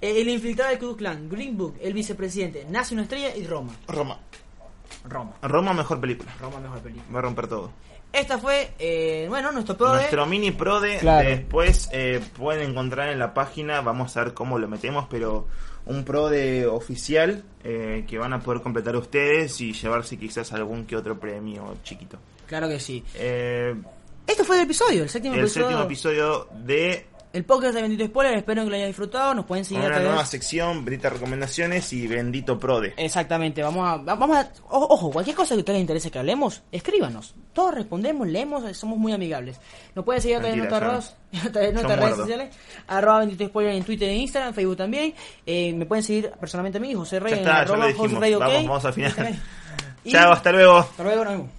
Eh, el infiltrado del Ku Klux Klan, Green Book, El Vicepresidente, Nace una estrella y Roma. Roma. Roma. Roma, mejor película. Roma, mejor película. Va a romper todo. Esta fue, eh, bueno, nuestro pro de- Nuestro mini pro de Claro. después eh, pueden encontrar en la página, vamos a ver cómo lo metemos, pero un pro de oficial eh, que van a poder completar ustedes y llevarse quizás algún que otro premio chiquito. Claro que sí. Eh, Este fue el episodio, el séptimo el episodio. séptimo episodio de El podcast de Bendito Spoiler, espero que lo hayan disfrutado. Nos pueden seguir a una través- nueva sección, Benditas Recomendaciones y Bendito Prode. Exactamente, vamos a, va- vamos a, ojo, cualquier cosa que a ustedes les interese que hablemos, escríbanos. Todos respondemos, leemos, somos muy amigables. Nos pueden seguir a través de <laughs> nuestras, redes, a sociales, arroba bendito spoiler en Twitter, en Instagram, en Facebook también. Eh, me pueden seguir personalmente a mí, José Rey, en arroba. José Rey, ok. Vamos, vamos al final. <laughs> Chao, hasta luego. Hasta luego, nos vemos.